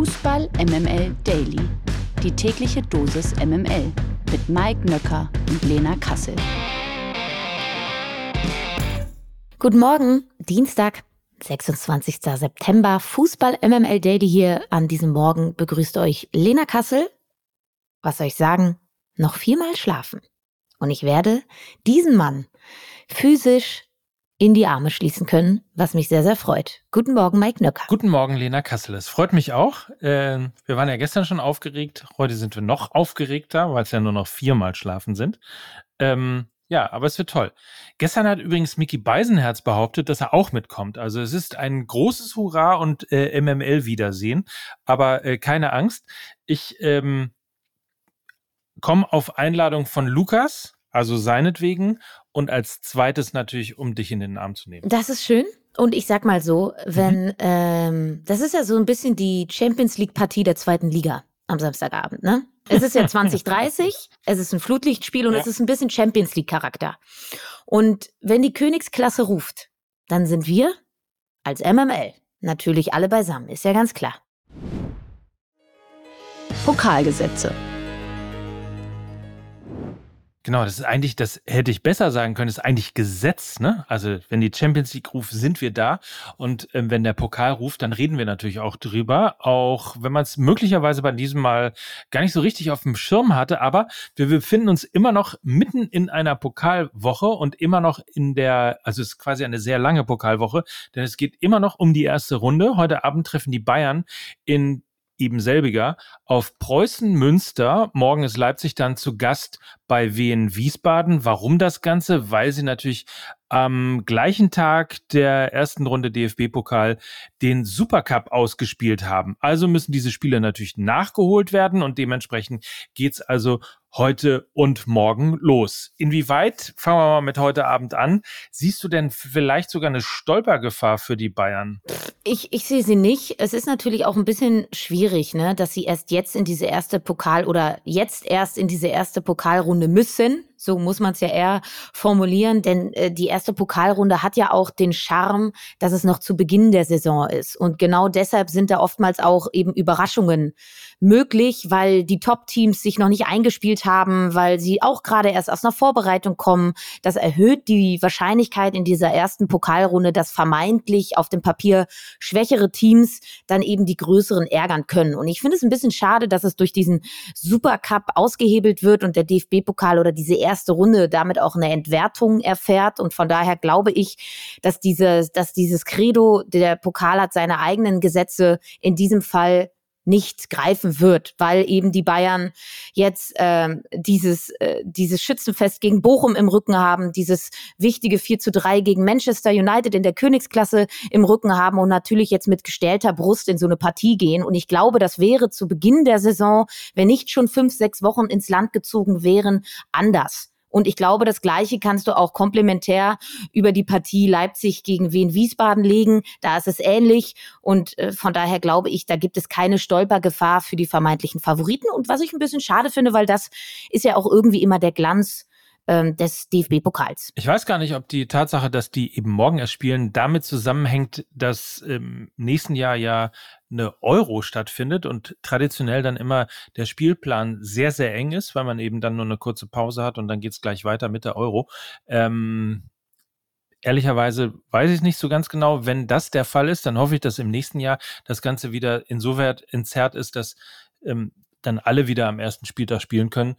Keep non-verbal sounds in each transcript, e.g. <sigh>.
Fußball MML Daily. Die tägliche Dosis MML mit Mike Nöcker und Lena Kassel. Guten Morgen, Dienstag, 26. September. Fußball MML Daily hier an diesem Morgen begrüßt euch Lena Kassel. Was soll ich sagen? Noch viermal schlafen. Und ich werde diesen Mann physisch in die Arme schließen können, was mich sehr, sehr freut. Guten Morgen, Mike Nöcker. Guten Morgen, Lena Kassel. Es freut mich auch. Äh, wir waren ja gestern schon aufgeregt. Heute sind wir noch aufgeregter, weil es ja nur noch viermal schlafen sind. Ähm, ja, aber es wird toll. Gestern hat übrigens Mickey Beisenherz behauptet, dass er auch mitkommt. Also es ist ein großes Hurra und äh, MML-Wiedersehen. Aber äh, keine Angst. Ich ähm, komme auf Einladung von Lukas, also seinetwegen, und als zweites natürlich, um dich in den Arm zu nehmen. Das ist schön. Und ich sag mal so, wenn, mhm. ähm, das ist ja so ein bisschen die Champions League-Partie der zweiten Liga am Samstagabend, ne? Es ist ja <laughs> 2030, es ist ein Flutlichtspiel und ja. es ist ein bisschen Champions League-Charakter. Und wenn die Königsklasse ruft, dann sind wir als MML natürlich alle beisammen, ist ja ganz klar. Pokalgesetze. Genau, das ist eigentlich, das hätte ich besser sagen können, das ist eigentlich Gesetz, ne? Also, wenn die Champions League ruft, sind wir da. Und ähm, wenn der Pokal ruft, dann reden wir natürlich auch drüber. Auch wenn man es möglicherweise bei diesem Mal gar nicht so richtig auf dem Schirm hatte. Aber wir befinden uns immer noch mitten in einer Pokalwoche und immer noch in der, also es ist quasi eine sehr lange Pokalwoche, denn es geht immer noch um die erste Runde. Heute Abend treffen die Bayern in eben selbiger auf Preußen Münster. Morgen ist Leipzig dann zu Gast bei Wien Wiesbaden. Warum das Ganze? Weil sie natürlich am gleichen Tag der ersten Runde DFB-Pokal den Supercup ausgespielt haben. Also müssen diese Spiele natürlich nachgeholt werden und dementsprechend geht's also heute und morgen los. Inwieweit, fangen wir mal mit heute Abend an, siehst du denn vielleicht sogar eine Stolpergefahr für die Bayern? Ich, ich sehe sie nicht. Es ist natürlich auch ein bisschen schwierig, ne, dass sie erst jetzt in diese erste Pokal oder jetzt erst in diese erste Pokalrunde müssen. So muss man es ja eher formulieren, denn äh, die erste Pokalrunde hat ja auch den Charme, dass es noch zu Beginn der Saison ist. Und genau deshalb sind da oftmals auch eben Überraschungen möglich, weil die Top-Teams sich noch nicht eingespielt haben, weil sie auch gerade erst aus einer Vorbereitung kommen. Das erhöht die Wahrscheinlichkeit in dieser ersten Pokalrunde, dass vermeintlich auf dem Papier schwächere Teams dann eben die größeren ärgern können. Und ich finde es ein bisschen schade, dass es durch diesen Supercup ausgehebelt wird und der DFB-Pokal oder diese Runde damit auch eine Entwertung erfährt. Und von daher glaube ich, dass dieses, dass dieses Credo, der Pokal hat seine eigenen Gesetze, in diesem Fall nicht greifen wird, weil eben die Bayern jetzt ähm, dieses, äh, dieses Schützenfest gegen Bochum im Rücken haben, dieses wichtige 4 zu 3 gegen Manchester United in der Königsklasse im Rücken haben und natürlich jetzt mit gestellter Brust in so eine Partie gehen. Und ich glaube, das wäre zu Beginn der Saison, wenn nicht schon fünf, sechs Wochen ins Land gezogen wären, anders. Und ich glaube, das Gleiche kannst du auch komplementär über die Partie Leipzig gegen Wien Wiesbaden legen. Da ist es ähnlich. Und äh, von daher glaube ich, da gibt es keine Stolpergefahr für die vermeintlichen Favoriten. Und was ich ein bisschen schade finde, weil das ist ja auch irgendwie immer der Glanz ähm, des DFB-Pokals. Ich weiß gar nicht, ob die Tatsache, dass die eben morgen erst spielen, damit zusammenhängt, dass im nächsten Jahr ja eine Euro stattfindet und traditionell dann immer der Spielplan sehr, sehr eng ist, weil man eben dann nur eine kurze Pause hat und dann geht es gleich weiter mit der Euro. Ähm, ehrlicherweise weiß ich nicht so ganz genau. Wenn das der Fall ist, dann hoffe ich, dass im nächsten Jahr das Ganze wieder insoweit entzerrt ist, dass ähm, dann alle wieder am ersten Spieltag spielen können.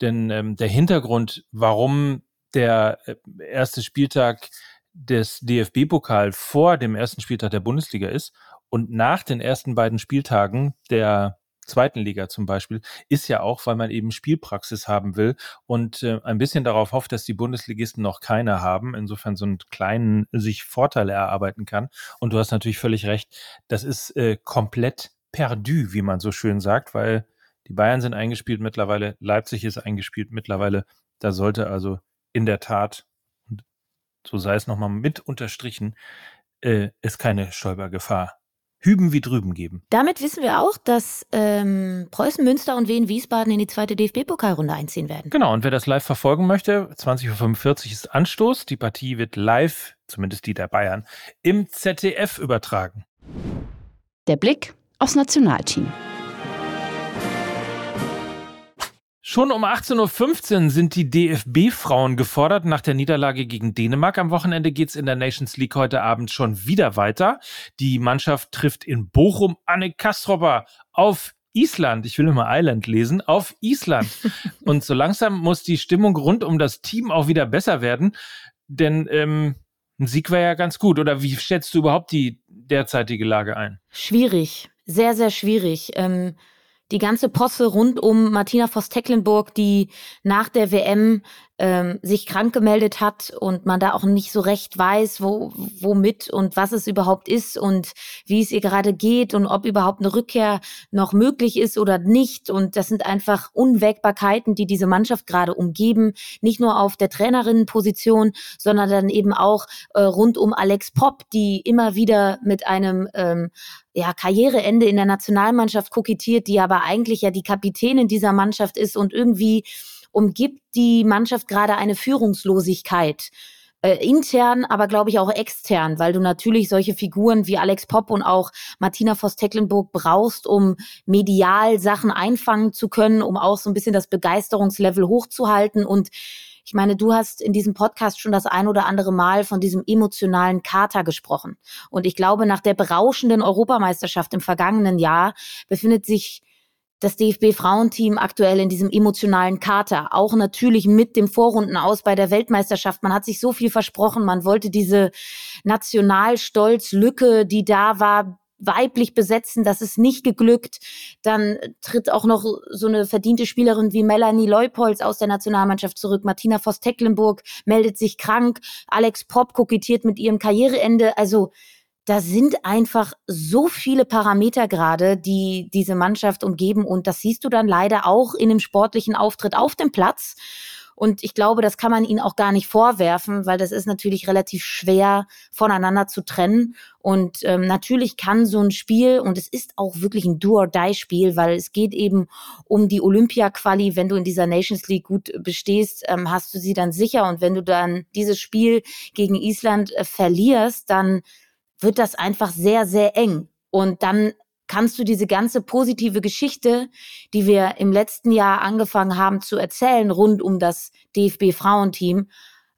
Denn ähm, der Hintergrund, warum der äh, erste Spieltag des DFB-Pokal vor dem ersten Spieltag der Bundesliga ist und nach den ersten beiden Spieltagen der zweiten Liga zum Beispiel, ist ja auch, weil man eben Spielpraxis haben will und äh, ein bisschen darauf hofft, dass die Bundesligisten noch keine haben, insofern so einen kleinen sich Vorteile erarbeiten kann. Und du hast natürlich völlig recht, das ist äh, komplett perdu, wie man so schön sagt, weil die Bayern sind eingespielt mittlerweile, Leipzig ist eingespielt mittlerweile. Da sollte also in der Tat, so sei es nochmal mit unterstrichen, äh, es keine Stolpergefahr hüben wie drüben geben. Damit wissen wir auch, dass ähm, Preußen, Münster und Wien Wiesbaden in die zweite DFB-Pokalrunde einziehen werden. Genau, und wer das live verfolgen möchte, 20.45 Uhr ist Anstoß. Die Partie wird live, zumindest die der Bayern, im ZDF übertragen. Der Blick aufs Nationalteam. Schon um 18.15 Uhr sind die DFB-Frauen gefordert nach der Niederlage gegen Dänemark. Am Wochenende geht es in der Nations League heute Abend schon wieder weiter. Die Mannschaft trifft in Bochum Anne Kastropper auf Island. Ich will immer Island lesen. Auf Island. <laughs> Und so langsam muss die Stimmung rund um das Team auch wieder besser werden. Denn ähm, ein Sieg wäre ja ganz gut. Oder wie schätzt du überhaupt die derzeitige Lage ein? Schwierig. Sehr, sehr schwierig. Ähm die ganze Posse rund um Martina Voss-Tecklenburg, die nach der WM ähm, sich krank gemeldet hat und man da auch nicht so recht weiß, wo, womit und was es überhaupt ist und wie es ihr gerade geht und ob überhaupt eine Rückkehr noch möglich ist oder nicht. Und das sind einfach Unwägbarkeiten, die diese Mannschaft gerade umgeben, nicht nur auf der Trainerinnenposition, sondern dann eben auch äh, rund um Alex Popp, die immer wieder mit einem ähm, ja, Karriereende in der Nationalmannschaft kokettiert, die aber eigentlich ja die Kapitänin dieser Mannschaft ist und irgendwie umgibt die Mannschaft gerade eine Führungslosigkeit. Äh, intern, aber glaube ich auch extern, weil du natürlich solche Figuren wie Alex Popp und auch Martina Voss-Tecklenburg brauchst, um medial Sachen einfangen zu können, um auch so ein bisschen das Begeisterungslevel hochzuhalten und ich meine, du hast in diesem Podcast schon das ein oder andere Mal von diesem emotionalen Kater gesprochen. Und ich glaube, nach der berauschenden Europameisterschaft im vergangenen Jahr befindet sich das DFB-Frauenteam aktuell in diesem emotionalen Kater. Auch natürlich mit dem Vorrunden aus bei der Weltmeisterschaft. Man hat sich so viel versprochen. Man wollte diese Nationalstolz-Lücke, die da war, weiblich besetzen. Das ist nicht geglückt. Dann tritt auch noch so eine verdiente Spielerin wie Melanie Leupolz aus der Nationalmannschaft zurück. Martina Voss-Tecklenburg meldet sich krank. Alex Popp kokettiert mit ihrem Karriereende. Also da sind einfach so viele Parameter gerade, die diese Mannschaft umgeben. Und das siehst du dann leider auch in dem sportlichen Auftritt auf dem Platz. Und ich glaube, das kann man ihnen auch gar nicht vorwerfen, weil das ist natürlich relativ schwer voneinander zu trennen. Und ähm, natürlich kann so ein Spiel, und es ist auch wirklich ein Do-or-Die-Spiel, weil es geht eben um die Olympia-Quali. Wenn du in dieser Nations League gut bestehst, ähm, hast du sie dann sicher. Und wenn du dann dieses Spiel gegen Island äh, verlierst, dann wird das einfach sehr, sehr eng. Und dann kannst du diese ganze positive Geschichte, die wir im letzten Jahr angefangen haben zu erzählen, rund um das DFB-Frauenteam,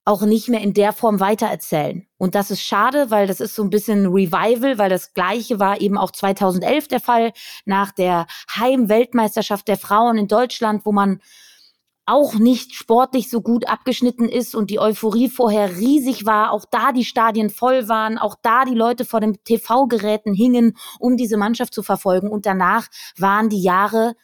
auch nicht mehr in der Form weitererzählen. Und das ist schade, weil das ist so ein bisschen Revival, weil das Gleiche war eben auch 2011 der Fall, nach der Heimweltmeisterschaft der Frauen in Deutschland, wo man auch nicht sportlich so gut abgeschnitten ist und die Euphorie vorher riesig war, auch da die Stadien voll waren, auch da die Leute vor den TV-Geräten hingen, um diese Mannschaft zu verfolgen. Und danach waren die Jahre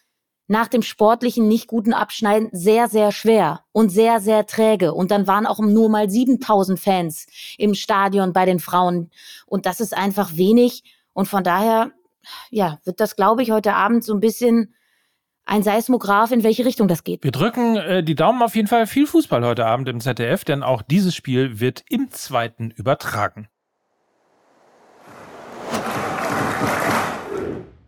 nach dem sportlichen nicht guten Abschneiden sehr, sehr schwer und sehr, sehr träge. Und dann waren auch nur mal 7000 Fans im Stadion bei den Frauen. Und das ist einfach wenig. Und von daher, ja, wird das, glaube ich, heute Abend so ein bisschen ein Seismograph, in welche Richtung das geht. Wir drücken äh, die Daumen auf jeden Fall. Viel Fußball heute Abend im ZDF, denn auch dieses Spiel wird im zweiten übertragen.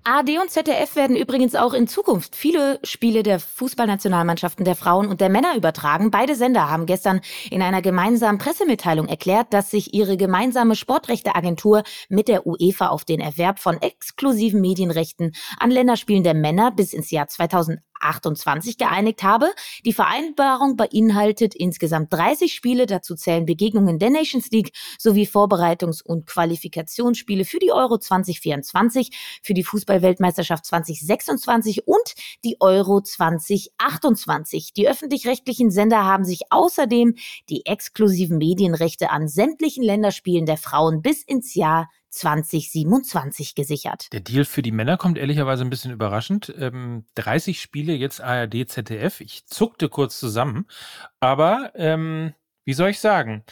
AD und ZDF werden übrigens auch in Zukunft viele Spiele der Fußballnationalmannschaften der Frauen und der Männer übertragen. Beide Sender haben gestern in einer gemeinsamen Pressemitteilung erklärt, dass sich ihre gemeinsame Sportrechteagentur mit der UEFA auf den Erwerb von exklusiven Medienrechten an Länderspielen der Männer bis ins Jahr 2000 28 geeinigt habe. Die Vereinbarung beinhaltet insgesamt 30 Spiele, dazu zählen Begegnungen der Nations League sowie Vorbereitungs- und Qualifikationsspiele für die Euro 2024, für die Fußballweltmeisterschaft 2026 und die Euro 2028. Die öffentlich-rechtlichen Sender haben sich außerdem die exklusiven Medienrechte an sämtlichen Länderspielen der Frauen bis ins Jahr 2027 gesichert. Der Deal für die Männer kommt ehrlicherweise ein bisschen überraschend. Ähm, 30 Spiele jetzt ARD, ZDF. Ich zuckte kurz zusammen. Aber ähm, wie soll ich sagen?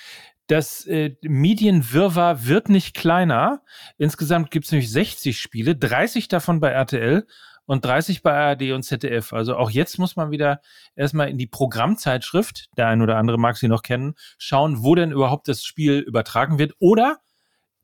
Das äh, Medienwirrwarr wird nicht kleiner. Insgesamt gibt es nämlich 60 Spiele, 30 davon bei RTL und 30 bei ARD und ZDF. Also auch jetzt muss man wieder erstmal in die Programmzeitschrift, der ein oder andere mag sie noch kennen, schauen, wo denn überhaupt das Spiel übertragen wird. Oder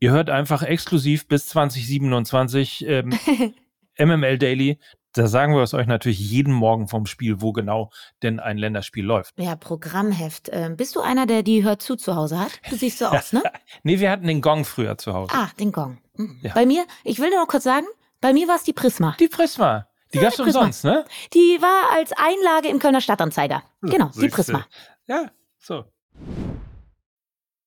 Ihr hört einfach exklusiv bis 2027 ähm, <laughs> MML Daily. Da sagen wir es euch natürlich jeden Morgen vom Spiel, wo genau denn ein Länderspiel läuft. Ja, Programmheft. Ähm, bist du einer, der die Hört zu zu Hause hat? Du siehst so aus, ne? <laughs> nee, wir hatten den Gong früher zu Hause. Ah, den Gong. Mhm. Ja. Bei mir, ich will nur noch kurz sagen, Bei mir war es die Prisma. Die Prisma. Die ja, gab's umsonst, ne? Die war als Einlage im Kölner Stadtanzeiger. Genau, die Prisma. Ja, so.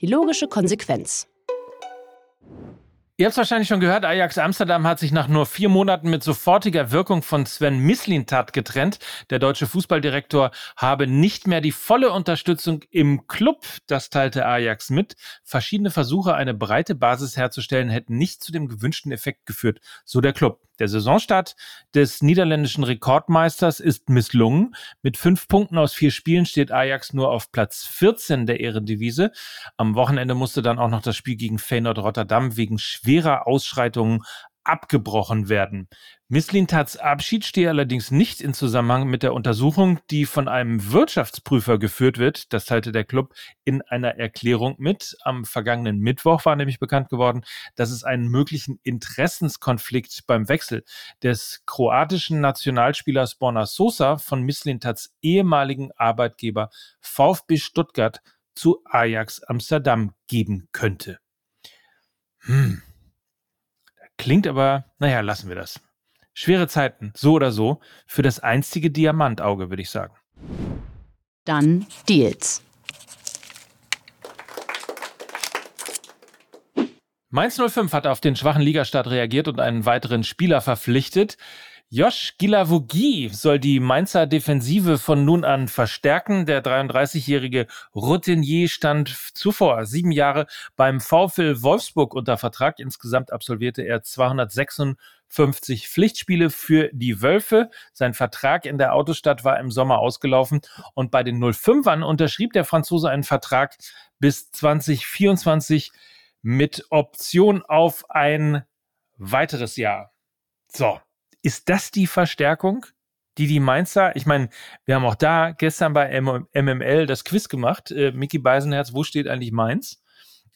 Die logische Konsequenz. Ihr habt es wahrscheinlich schon gehört, Ajax Amsterdam hat sich nach nur vier Monaten mit sofortiger Wirkung von Sven Mislintat getrennt. Der deutsche Fußballdirektor habe nicht mehr die volle Unterstützung im Club. Das teilte Ajax mit. Verschiedene Versuche, eine breite Basis herzustellen, hätten nicht zu dem gewünschten Effekt geführt, so der Club. Der Saisonstart des niederländischen Rekordmeisters ist misslungen. Mit fünf Punkten aus vier Spielen steht Ajax nur auf Platz 14 der Ehrendivise. Am Wochenende musste dann auch noch das Spiel gegen Feyenoord Rotterdam wegen schwerer Ausschreitungen abgebrochen werden. Misslintats Abschied stehe allerdings nicht in Zusammenhang mit der Untersuchung, die von einem Wirtschaftsprüfer geführt wird. Das teilte der Club in einer Erklärung mit. Am vergangenen Mittwoch war nämlich bekannt geworden, dass es einen möglichen Interessenskonflikt beim Wechsel des kroatischen Nationalspielers Borna Sosa von Misslintats ehemaligen Arbeitgeber VfB Stuttgart zu Ajax Amsterdam geben könnte. Hm. Klingt aber, naja, lassen wir das. Schwere Zeiten, so oder so, für das einstige Diamantauge, würde ich sagen. Dann Deals. Mainz 05 hat auf den schwachen Ligastart reagiert und einen weiteren Spieler verpflichtet. Josh Gilavogi soll die Mainzer Defensive von nun an verstärken. Der 33-jährige Routinier stand zuvor sieben Jahre beim VfL Wolfsburg unter Vertrag. Insgesamt absolvierte er 256 Pflichtspiele für die Wölfe. Sein Vertrag in der Autostadt war im Sommer ausgelaufen und bei den 05ern unterschrieb der Franzose einen Vertrag bis 2024 mit Option auf ein weiteres Jahr. So, ist das die Verstärkung, die die Mainzer, ich meine, wir haben auch da gestern bei MML das Quiz gemacht. Äh, Mickey Beisenherz, wo steht eigentlich Mainz?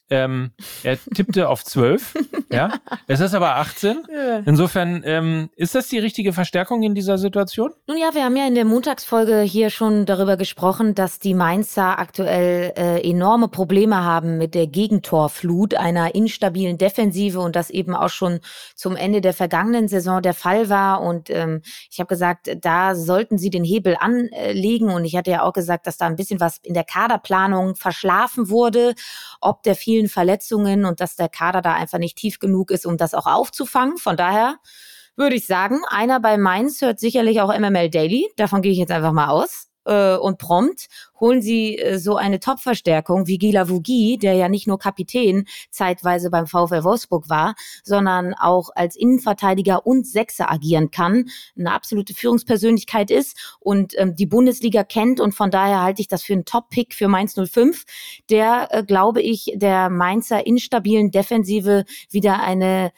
Ähm, er tippte auf 12. ja, es ist aber 18. Insofern ähm, ist das die richtige Verstärkung in dieser Situation? Nun ja, wir haben ja in der Montagsfolge hier schon darüber gesprochen, dass die Mainzer aktuell äh, enorme Probleme haben mit der Gegentorflut einer instabilen Defensive und das eben auch schon zum Ende der vergangenen Saison der Fall war. Und ähm, ich habe gesagt, da sollten sie den Hebel anlegen. Und ich hatte ja auch gesagt, dass da ein bisschen was in der Kaderplanung verschlafen wurde, ob der viel vielen Verletzungen und dass der Kader da einfach nicht tief genug ist, um das auch aufzufangen. Von daher würde ich sagen, einer bei Mainz hört sicherlich auch MML Daily. Davon gehe ich jetzt einfach mal aus. Äh, und prompt holen sie äh, so eine Top-Verstärkung wie Gila Vugi, der ja nicht nur Kapitän zeitweise beim VfL Wolfsburg war, sondern auch als Innenverteidiger und Sechser agieren kann, eine absolute Führungspersönlichkeit ist und ähm, die Bundesliga kennt. Und von daher halte ich das für einen Top-Pick für Mainz 05, der, äh, glaube ich, der Mainzer instabilen Defensive wieder eine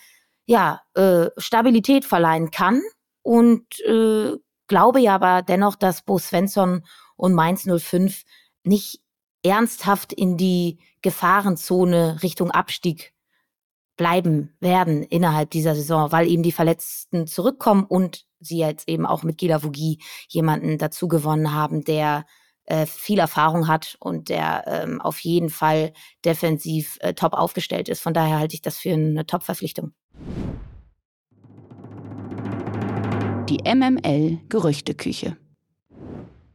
ja, äh, Stabilität verleihen kann und äh, glaube ja aber dennoch, dass Bo Svensson und Mainz 05 nicht ernsthaft in die Gefahrenzone Richtung Abstieg bleiben werden innerhalb dieser Saison, weil eben die Verletzten zurückkommen und sie jetzt eben auch mit Gila Vugi jemanden dazu gewonnen haben, der äh, viel Erfahrung hat und der ähm, auf jeden Fall defensiv äh, top aufgestellt ist. Von daher halte ich das für eine Top-Verpflichtung die MML Gerüchteküche.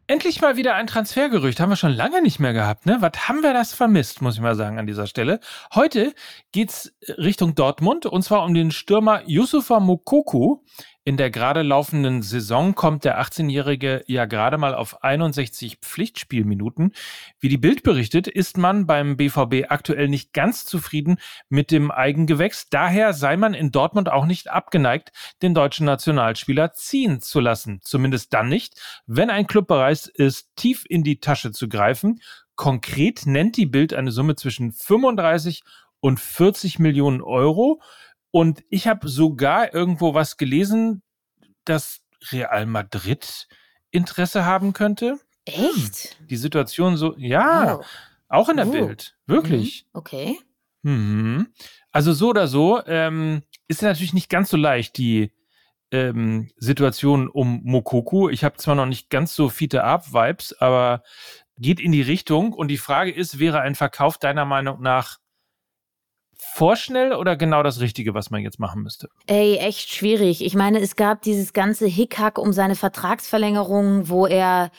Endlich mal wieder ein Transfergerücht. Haben wir schon lange nicht mehr gehabt, ne? Was haben wir das vermisst, muss ich mal sagen, an dieser Stelle. Heute geht's Richtung Dortmund und zwar um den Stürmer Yusufa Mokoku. In der gerade laufenden Saison kommt der 18-Jährige ja gerade mal auf 61 Pflichtspielminuten. Wie die Bild berichtet, ist man beim BVB aktuell nicht ganz zufrieden mit dem Eigengewächs. Daher sei man in Dortmund auch nicht abgeneigt, den deutschen Nationalspieler ziehen zu lassen. Zumindest dann nicht, wenn ein Club bereit ist, tief in die Tasche zu greifen. Konkret nennt die Bild eine Summe zwischen 35 und 40 Millionen Euro. Und ich habe sogar irgendwo was gelesen, dass Real Madrid Interesse haben könnte. Echt? Die Situation so, ja, Oh. auch in der Oh. Bild. Wirklich. Mhm. Okay. Mhm. Also so oder so ähm, ist natürlich nicht ganz so leicht, die ähm, Situation um Mokoku. Ich habe zwar noch nicht ganz so Fiete Up-Vibes, aber geht in die Richtung. Und die Frage ist, wäre ein Verkauf deiner Meinung nach vorschnell oder genau das Richtige, was man jetzt machen müsste? Ey, echt schwierig. Ich meine, es gab dieses ganze Hickhack um seine Vertragsverlängerung, wo er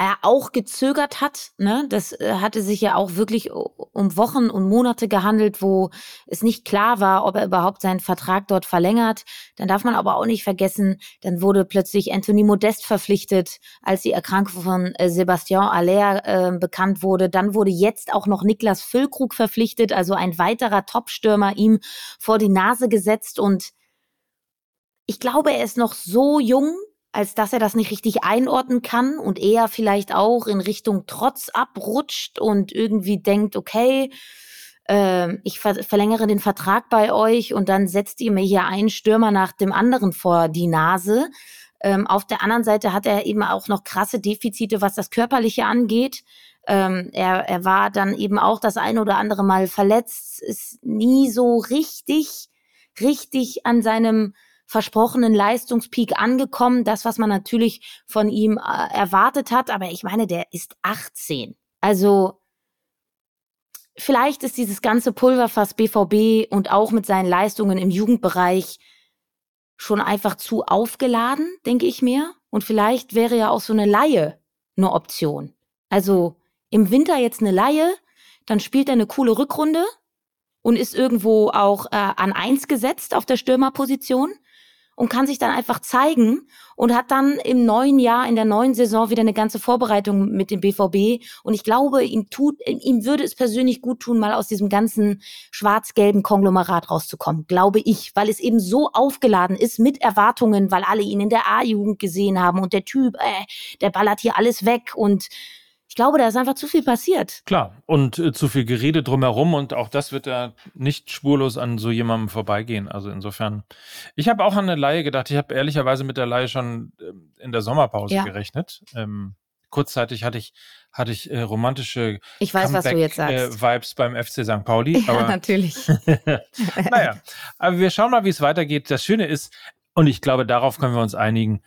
er auch gezögert hat. Ne? Das äh, hatte sich ja auch wirklich um Wochen und Monate gehandelt, wo es nicht klar war, ob er überhaupt seinen Vertrag dort verlängert. Dann darf man aber auch nicht vergessen, dann wurde plötzlich Anthony Modest verpflichtet, als die Erkrankung von äh, Sebastian Aller äh, bekannt wurde. Dann wurde jetzt auch noch Niklas Füllkrug verpflichtet, also ein weiterer Topstürmer ihm vor die Nase gesetzt und ich glaube, er ist noch so jung, als dass er das nicht richtig einordnen kann und eher vielleicht auch in Richtung Trotz abrutscht und irgendwie denkt, okay, äh, ich ver verlängere den Vertrag bei euch und dann setzt ihr mir hier einen Stürmer nach dem anderen vor die Nase. Ähm, auf der anderen Seite hat er eben auch noch krasse Defizite, was das Körperliche angeht. Ähm, er, er war dann eben auch das eine oder andere Mal verletzt, ist nie so richtig, richtig an seinem versprochenen Leistungspeak angekommen. Das, was man natürlich von ihm äh, erwartet hat. Aber ich meine, der ist 18. Also vielleicht ist dieses ganze Pulverfass BVB und auch mit seinen Leistungen im Jugendbereich schon einfach zu aufgeladen, denke ich mir. Und vielleicht wäre ja auch so eine Laie eine Option. Also im Winter jetzt eine Laie, dann spielt er eine coole Rückrunde und ist irgendwo auch äh, an eins gesetzt auf der Stürmerposition und kann sich dann einfach zeigen und hat dann im neuen Jahr, in der neuen Saison wieder eine ganze Vorbereitung mit dem BVB. Und ich glaube, ihm tut, ihm würde es persönlich gut tun, mal aus diesem ganzen schwarz-gelben Konglomerat rauszukommen. Glaube ich, weil es eben so aufgeladen ist mit Erwartungen, weil alle ihn in der A-Jugend gesehen haben und der Typ, äh, der ballert hier alles weg und ich glaube, da ist einfach zu viel passiert. Klar, und äh, zu viel Gerede drumherum und auch das wird da nicht spurlos an so jemandem vorbeigehen. Also insofern, ich habe auch an eine Laie gedacht. Ich habe ehrlicherweise mit der Laie schon ähm, in der Sommerpause Ja. gerechnet. Ähm, kurzzeitig hatte ich, hatte ich äh, romantische Ich weiß, was du jetzt sagst. Äh, Vibes beim FC St. <laughs> Pauli. ja, aber natürlich. <laughs> naja, aber wir schauen mal, wie es weitergeht. Das Schöne ist, und ich glaube, darauf können wir uns einigen,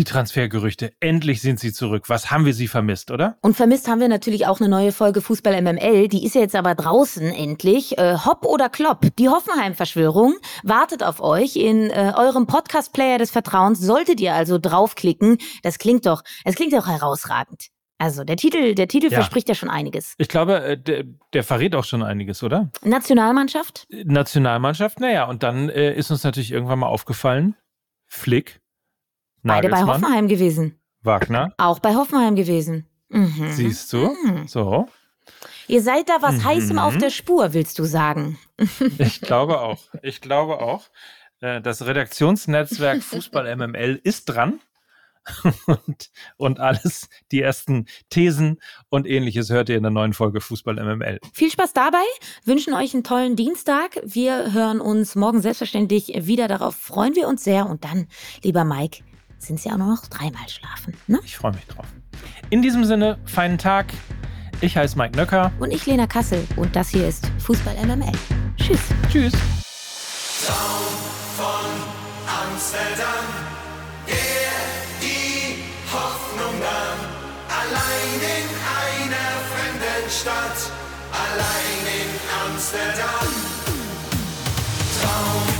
die Transfergerüchte, endlich sind sie zurück. Was haben wir sie vermisst, oder? Und vermisst haben wir natürlich auch eine neue Folge Fußball MML. Die ist ja jetzt aber draußen endlich. Äh, Hopp oder Klopp, die Hoffenheim-Verschwörung wartet auf euch in äh, eurem Podcast-Player des Vertrauens. Solltet ihr also draufklicken. Das klingt doch, es klingt doch herausragend. Also der Titel, der Titel Ja. verspricht ja schon einiges. Ich glaube, äh, der, der verrät auch schon einiges, oder? Nationalmannschaft? Nationalmannschaft, naja, und dann äh, ist uns natürlich irgendwann mal aufgefallen, Flick, Beide bei Hoffenheim gewesen. Wagner, Auch bei Hoffenheim gewesen. Mhm. siehst du? Mhm. So, Ihr seid da was Mhm. heißem auf der Spur, willst du sagen? <laughs> ich glaube auch. Ich glaube auch. Äh, Das Redaktionsnetzwerk Fußball <laughs> MML ist dran. <laughs> Und, und alles, die ersten Thesen und ähnliches hört ihr in der neuen Folge Fußball MML. Viel Spaß dabei, wünschen euch einen tollen Dienstag. Wir hören uns morgen selbstverständlich wieder. Darauf freuen wir uns sehr. Und dann, lieber Mike, sind ja auch nur noch dreimal schlafen. Ne? Ich freue mich drauf. In diesem Sinne, feinen Tag. Ich heiße Mike Nöcker. Und ich, Lena Kassel. Und das hier ist Fußball MML. Tschüss. Tschüss. Amsterdam, der die Hoffnung nahm. Allein in einer fremden Stadt, allein in Amsterdam. Traum